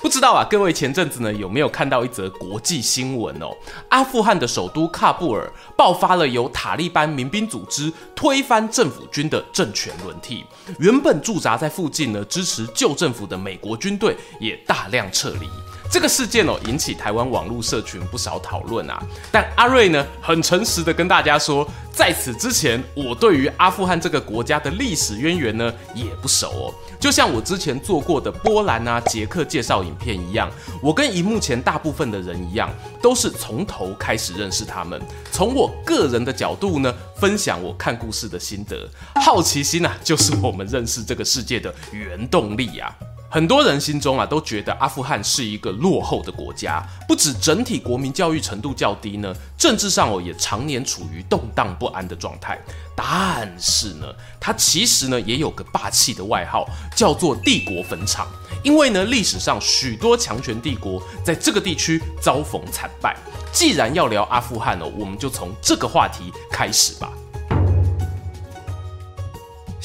不知道啊，各位前阵子呢有没有看到一则国际新闻哦？阿富汗的首都喀布尔爆发了由塔利班民兵组织推翻政府军的政权轮替，原本驻扎在附近呢支持旧政府的美国军队也大量撤离。这个事件哦，引起台湾网络社群不少讨论啊。但阿瑞呢，很诚实的跟大家说，在此之前，我对于阿富汗这个国家的历史渊源呢，也不熟哦。就像我之前做过的波兰啊、捷克介绍影片一样，我跟荧幕前大部分的人一样，都是从头开始认识他们，从我个人的角度呢，分享我看故事的心得。好奇心啊，就是我们认识这个世界的原动力啊。很多人心中啊都觉得阿富汗是一个落后的国家，不止整体国民教育程度较低呢，政治上哦也常年处于动荡不安的状态。但是呢，它其实呢也有个霸气的外号，叫做帝国坟场。因为呢历史上许多强权帝国在这个地区遭逢惨败。既然要聊阿富汗哦，我们就从这个话题开始吧。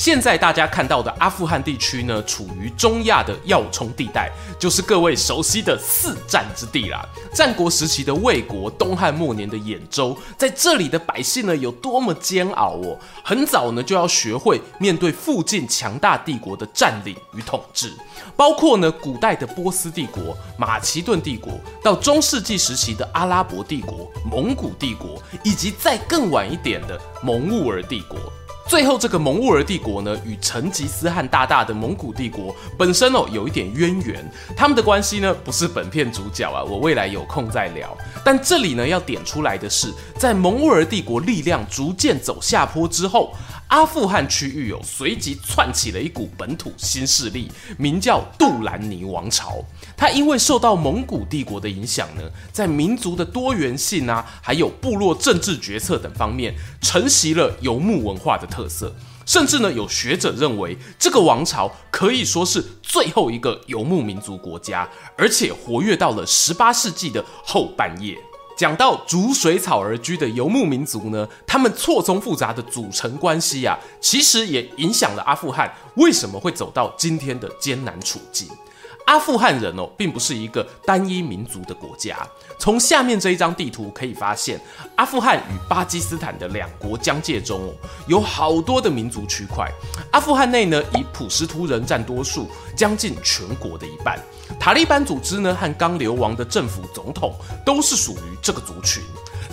现在大家看到的阿富汗地区呢，处于中亚的要冲地带，就是各位熟悉的四战之地啦。战国时期的魏国，东汉末年的兖州，在这里的百姓呢，有多么煎熬哦！很早呢，就要学会面对附近强大帝国的占领与统治，包括呢，古代的波斯帝国、马其顿帝国，到中世纪时期的阿拉伯帝国、蒙古帝国，以及再更晚一点的蒙兀儿帝国。最后，这个蒙兀儿帝国呢，与成吉思汗大大的蒙古帝国本身哦有一点渊源，他们的关系呢不是本片主角啊，我未来有空再聊。但这里呢要点出来的是，在蒙兀儿帝国力量逐渐走下坡之后。阿富汗区域有随即窜起了一股本土新势力，名叫杜兰尼王朝。它因为受到蒙古帝国的影响呢，在民族的多元性啊，还有部落政治决策等方面，承袭了游牧文化的特色。甚至呢，有学者认为，这个王朝可以说是最后一个游牧民族国家，而且活跃到了十八世纪的后半叶。讲到逐水草而居的游牧民族呢，他们错综复杂的组成关系啊，其实也影响了阿富汗为什么会走到今天的艰难处境。阿富汗人哦，并不是一个单一民族的国家。从下面这一张地图可以发现，阿富汗与巴基斯坦的两国疆界中哦，有好多的民族区块。阿富汗内呢，以普什图人占多数，将近全国的一半。塔利班组织呢，和刚流亡的政府总统都是属于这个族群。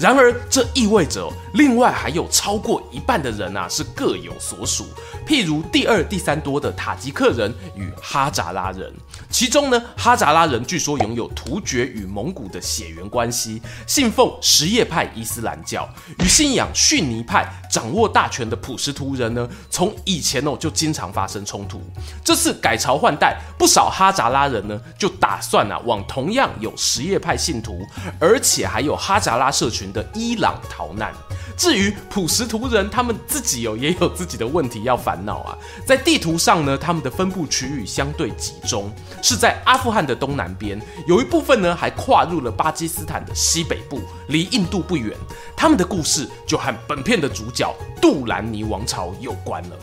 然而，这意味着另外还有超过一半的人啊是各有所属，譬如第二、第三多的塔吉克人与哈扎拉人。其中呢，哈扎拉人据说拥有突厥与蒙古的血缘关系，信奉什叶派伊斯兰教，与信仰逊尼派、掌握大权的普什图人呢，从以前哦就经常发生冲突。这次改朝换代，不少哈扎拉人呢就打算啊往同样有什叶派信徒，而且还有哈扎拉社群。的伊朗逃难。至于普什图人，他们自己有也有自己的问题要烦恼啊。在地图上呢，他们的分布区域相对集中，是在阿富汗的东南边，有一部分呢还跨入了巴基斯坦的西北部，离印度不远。他们的故事就和本片的主角杜兰尼王朝有关了。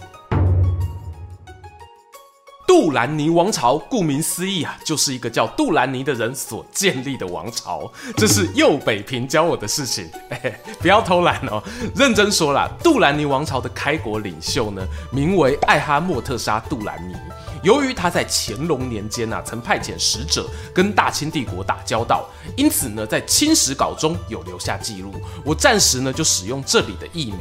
杜兰尼王朝，顾名思义啊，就是一个叫杜兰尼的人所建立的王朝。这是右北平教我的事情，欸、不要偷懒哦。认真说啦，杜兰尼王朝的开国领袖呢，名为艾哈莫特沙杜兰尼。由于他在乾隆年间啊，曾派遣使者跟大清帝国打交道，因此呢，在清史稿中有留下记录。我暂时呢，就使用这里的译名。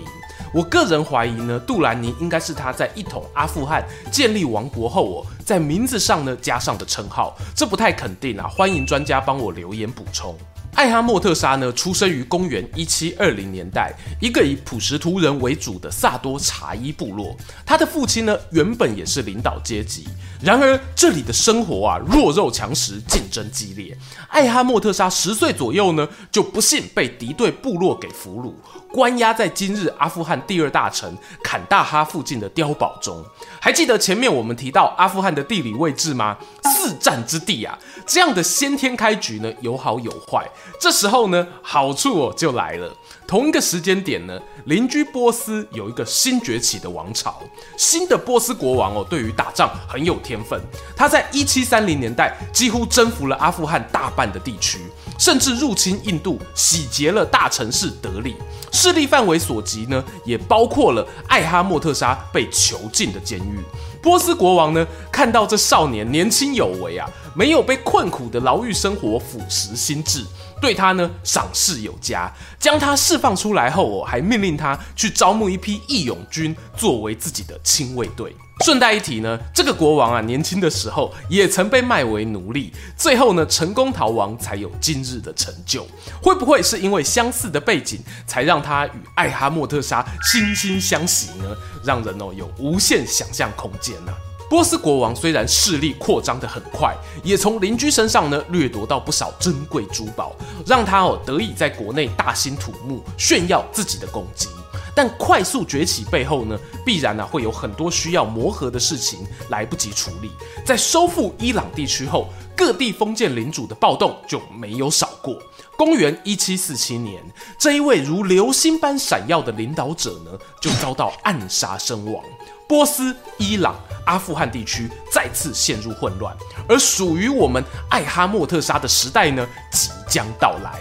我个人怀疑呢，杜兰尼应该是他在一统阿富汗、建立王国后哦，在名字上呢加上的称号，这不太肯定啊。欢迎专家帮我留言补充。艾哈墨特沙呢，出生于公元一七二零年代，一个以普什图人为主的萨多查伊部落。他的父亲呢，原本也是领导阶级。然而，这里的生活啊，弱肉强食，竞争激烈。艾哈墨特沙十岁左右呢，就不幸被敌对部落给俘虏，关押在今日阿富汗第二大城坎大哈附近的碉堡中。还记得前面我们提到阿富汗的地理位置吗？四战之地啊，这样的先天开局呢，有好有坏。这时候呢，好处哦就来了。同一个时间点呢，邻居波斯有一个新崛起的王朝，新的波斯国王哦，对于打仗很有天分。他在一七三零年代几乎征服了阿富汗大半的地区，甚至入侵印度，洗劫了大城市德里。势力范围所及呢，也包括了艾哈墨特沙被囚禁的监狱。波斯国王呢，看到这少年年轻有为啊，没有被困苦的牢狱生活腐蚀心智，对他呢赏识有加，将他释放出来后哦，还命令他去招募一批义勇军作为自己的亲卫队。顺带一提呢，这个国王啊，年轻的时候也曾被卖为奴隶，最后呢成功逃亡，才有今日的成就。会不会是因为相似的背景，才让他与艾哈墨特沙惺惺相惜呢？让人哦有无限想象空间呢、啊。波斯国王虽然势力扩张得很快，也从邻居身上呢掠夺到不少珍贵珠宝，让他哦得以在国内大兴土木，炫耀自己的功绩。但快速崛起背后呢，必然呢、会有很多需要磨合的事情来不及处理。在收复伊朗地区后，各地封建领主的暴动就没有少过。公元一七四七年，这一位如流星般闪耀的领导者呢，就遭到暗杀身亡。波斯、伊朗、阿富汗地区再次陷入混乱，而属于我们艾哈莫特沙的时代呢，即将到来。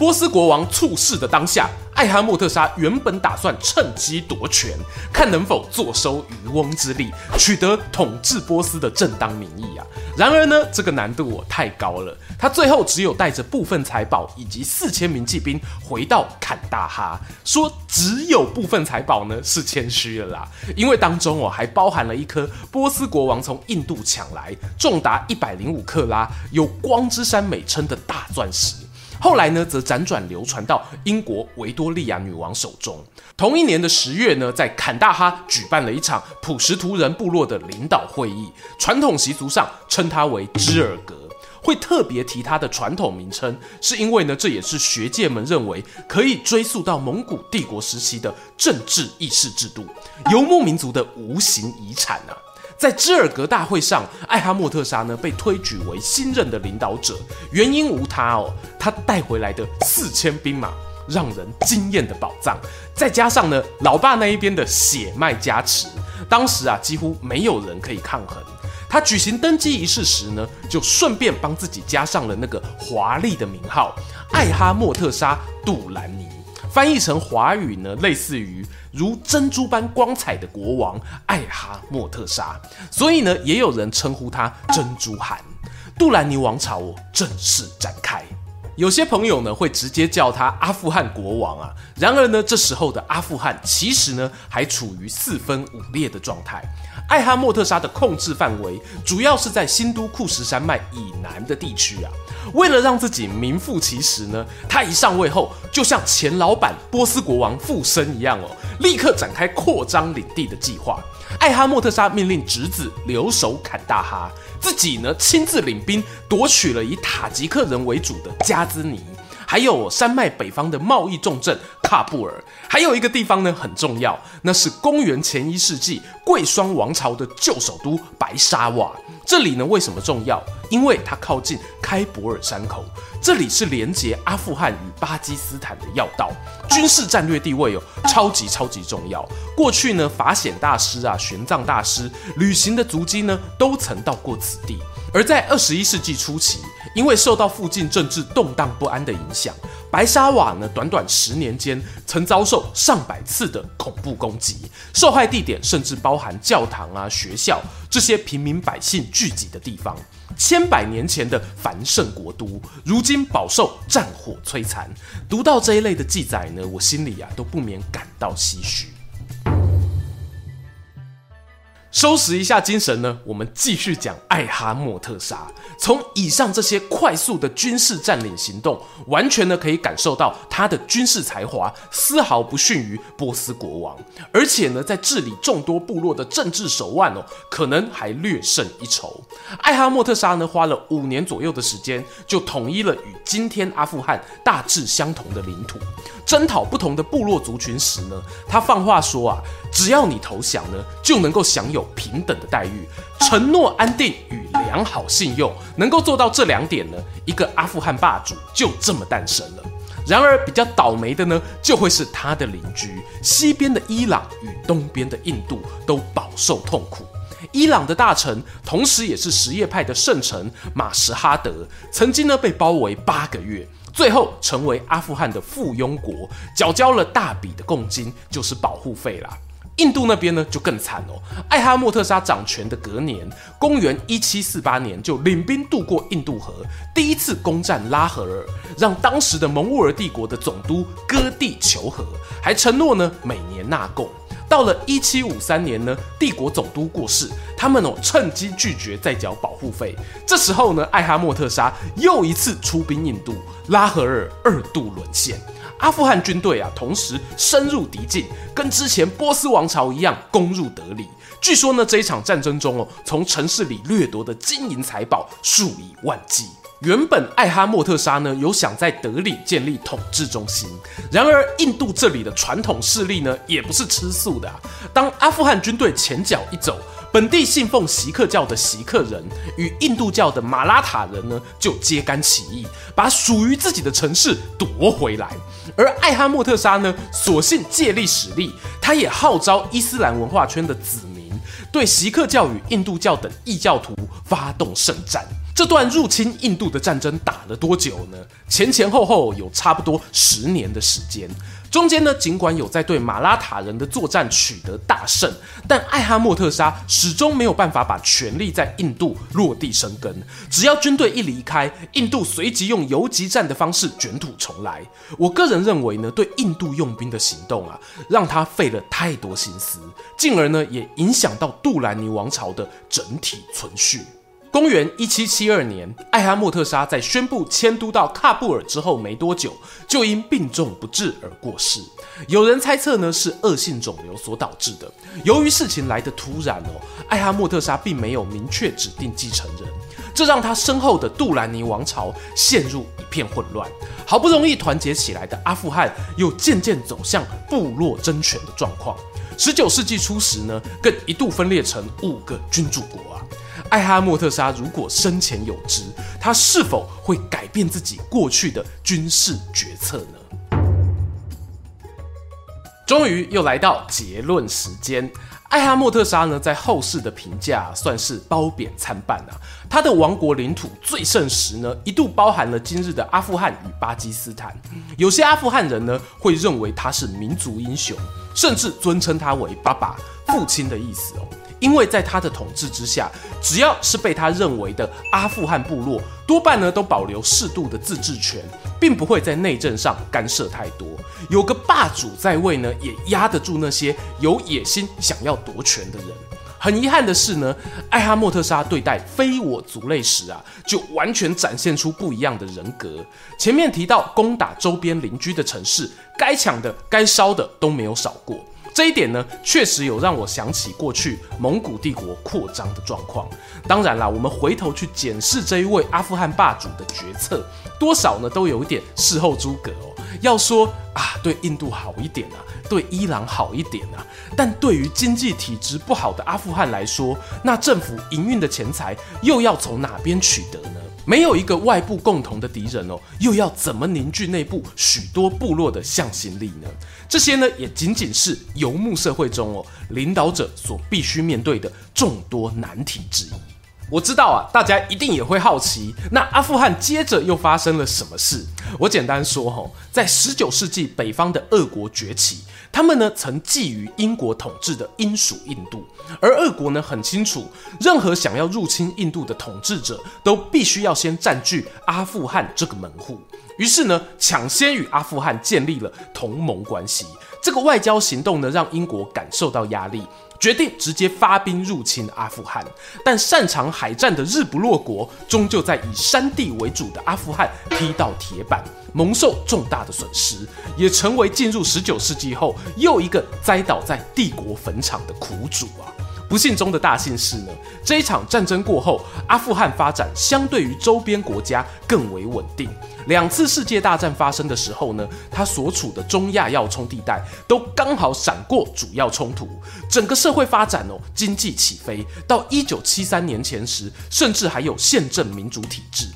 波斯国王猝逝的当下，艾哈墨特沙原本打算趁机夺权，看能否坐收渔翁之利，取得统治波斯的正当名义啊。然而呢，这个难度我太高了，他最后只有带着部分财宝以及四千名骑兵回到坎大哈。说只有部分财宝呢，是谦虚了啦，因为当中哦还包含了一颗波斯国王从印度抢来，重达一百零五克拉，有光之山美称的大钻石。后来呢，则辗转流传到英国维多利亚女王手中。同一年的十月呢，在坎大哈举办了一场普什图人部落的领导会议，传统习俗上称它为支尔格。会特别提它的传统名称，是因为呢，这也是学界们认为可以追溯到蒙古帝国时期的政治议事制度，游牧民族的无形遗产啊。在芝尔格大会上，艾哈墨特沙呢被推举为新任的领导者，原因无他哦，他带回来的四千兵马让人惊艳的宝藏，再加上呢老爸那一边的血脉加持，当时啊几乎没有人可以抗衡。他举行登基仪式时呢，就顺便帮自己加上了那个华丽的名号——艾哈墨特沙杜兰尼。翻译成华语呢，类似于如珍珠般光彩的国王艾哈莫特沙，所以呢，也有人称呼他珍珠汗。杜兰尼王朝，正式展开。有些朋友呢会直接叫他阿富汗国王啊，然而呢，这时候的阿富汗其实呢还处于四分五裂的状态。艾哈墨特沙的控制范围主要是在新都库什山脉以南的地区啊。为了让自己名副其实呢，他一上位后，就像前老板波斯国王附身一样哦，立刻展开扩张领地的计划。艾哈莫特沙命令侄子留守坎大哈，自己呢亲自领兵夺取了以塔吉克人为主的加兹尼。还有山脉北方的贸易重镇喀布尔，还有一个地方呢很重要，那是公元前一世纪贵霜王朝的旧首都白沙瓦。这里呢为什么重要？因为它靠近开伯尔山口，这里是连接阿富汗与巴基斯坦的要道，军事战略地位哦超级超级重要。过去呢法显大师啊、玄奘大师旅行的足迹呢都曾到过此地。而在二十一世纪初期，因为受到附近政治动荡不安的影响，白沙瓦呢，短短十年间曾遭受上百次的恐怖攻击，受害地点甚至包含教堂啊、学校这些平民百姓聚集的地方。千百年前的繁盛国都，如今饱受战火摧残。读到这一类的记载呢，我心里啊都不免感到唏嘘。收拾一下精神呢，我们继续讲艾哈默特沙。从以上这些快速的军事占领行动，完全呢可以感受到他的军事才华丝毫不逊于波斯国王，而且呢在治理众多部落的政治手腕哦，可能还略胜一筹。艾哈默特沙呢花了五年左右的时间，就统一了与今天阿富汗大致相同的领土。征讨不同的部落族群时呢，他放话说啊，只要你投降呢，就能够享有平等的待遇，承诺安定与良好信用，能够做到这两点呢，一个阿富汗霸主就这么诞生了。然而比较倒霉的呢，就会是他的邻居，西边的伊朗与东边的印度都饱受痛苦。伊朗的大臣，同时也是什叶派的圣城马什哈德，曾经呢被包围八个月。最后成为阿富汗的附庸国，缴交了大笔的贡金，就是保护费啦。印度那边呢就更惨哦，艾哈默特沙掌权的隔年，公元一七四八年就领兵渡过印度河，第一次攻占拉合尔，让当时的蒙兀尔帝国的总督割地求和，还承诺呢每年纳贡。到了一七五三年呢，帝国总督过世，他们哦趁机拒绝再缴保护费。这时候呢，艾哈默特沙又一次出兵印度，拉合尔二度沦陷。阿富汗军队啊，同时深入敌境，跟之前波斯王朝一样攻入德里。据说呢，这一场战争中哦，从城市里掠夺的金银财宝数以万计。原本艾哈默特沙呢有想在德里建立统治中心，然而印度这里的传统势力呢也不是吃素的啊。当阿富汗军队前脚一走，本地信奉锡克教的锡克人与印度教的马拉塔人呢就揭竿起义，把属于自己的城市夺回来。而艾哈默特沙呢，索性借力使力，他也号召伊斯兰文化圈的子民对锡克教与印度教等异教徒发动圣战。这段入侵印度的战争打了多久呢？前前后后有差不多十年的时间。中间呢，尽管有在对马拉塔人的作战取得大胜，但艾哈默特沙始终没有办法把权力在印度落地生根。只要军队一离开，印度随即用游击战的方式卷土重来。我个人认为呢，对印度用兵的行动啊，让他费了太多心思，进而呢，也影响到杜兰尼王朝的整体存续。公元一七七二年，艾哈默特沙在宣布迁都到喀布尔之后没多久，就因病重不治而过世。有人猜测呢，是恶性肿瘤所导致的。由于事情来得突然哦，艾哈默特沙并没有明确指定继承人，这让他身后的杜兰尼王朝陷入一片混乱。好不容易团结起来的阿富汗，又渐渐走向部落争权的状况。十九世纪初时呢，更一度分裂成五个君主国啊。艾哈默特沙如果生前有知，他是否会改变自己过去的军事决策呢？终于又来到结论时间。艾哈默特沙呢，在后世的评价算是褒贬参半啊。他的王国领土最盛时呢，一度包含了今日的阿富汗与巴基斯坦。有些阿富汗人呢，会认为他是民族英雄，甚至尊称他为“爸爸”、“父亲”的意思哦。因为在他的统治之下，只要是被他认为的阿富汗部落，多半呢都保留适度的自治权，并不会在内政上干涉太多。有个霸主在位呢，也压得住那些有野心想要夺权的人。很遗憾的是呢，艾哈默特沙对待非我族类时啊，就完全展现出不一样的人格。前面提到攻打周边邻居的城市，该抢的、该烧的都没有少过。这一点呢，确实有让我想起过去蒙古帝国扩张的状况。当然啦，我们回头去检视这一位阿富汗霸主的决策，多少呢都有一点事后诸葛。要说啊，对印度好一点啊，对伊朗好一点啊，但对于经济体质不好的阿富汗来说，那政府营运的钱财又要从哪边取得呢？没有一个外部共同的敌人哦，又要怎么凝聚内部许多部落的向心力呢？这些呢，也仅仅是游牧社会中哦，领导者所必须面对的众多难题之一。我知道啊，大家一定也会好奇，那阿富汗接着又发生了什么事？我简单说哈，在十九世纪北方的俄国崛起，他们呢曾觊觎英国统治的英属印度，而俄国呢很清楚，任何想要入侵印度的统治者都必须要先占据阿富汗这个门户，于是呢抢先与阿富汗建立了同盟关系。这个外交行动呢让英国感受到压力。决定直接发兵入侵阿富汗。但擅长海战的日不落国，终究在以山地为主的阿富汗踢到铁板，蒙受重大的损失，也成为进入十九世纪后又一个栽倒在帝国坟场的苦主啊！不幸中的大幸是呢，这一场战争过后，阿富汗发展相对于周边国家更为稳定。两次世界大战发生的时候呢，它所处的中亚要冲地带都刚好闪过主要冲突，整个社会发展哦，经济起飞。到一九七三年前时，甚至还有宪政民主体制。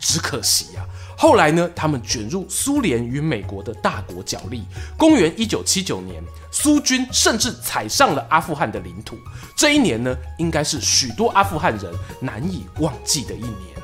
只可惜呀、后来呢，他们卷入苏联与美国的大国角力。公元一九七九年，苏军甚至踩上了阿富汗的领土。这一年呢，应该是许多阿富汗人难以忘记的一年。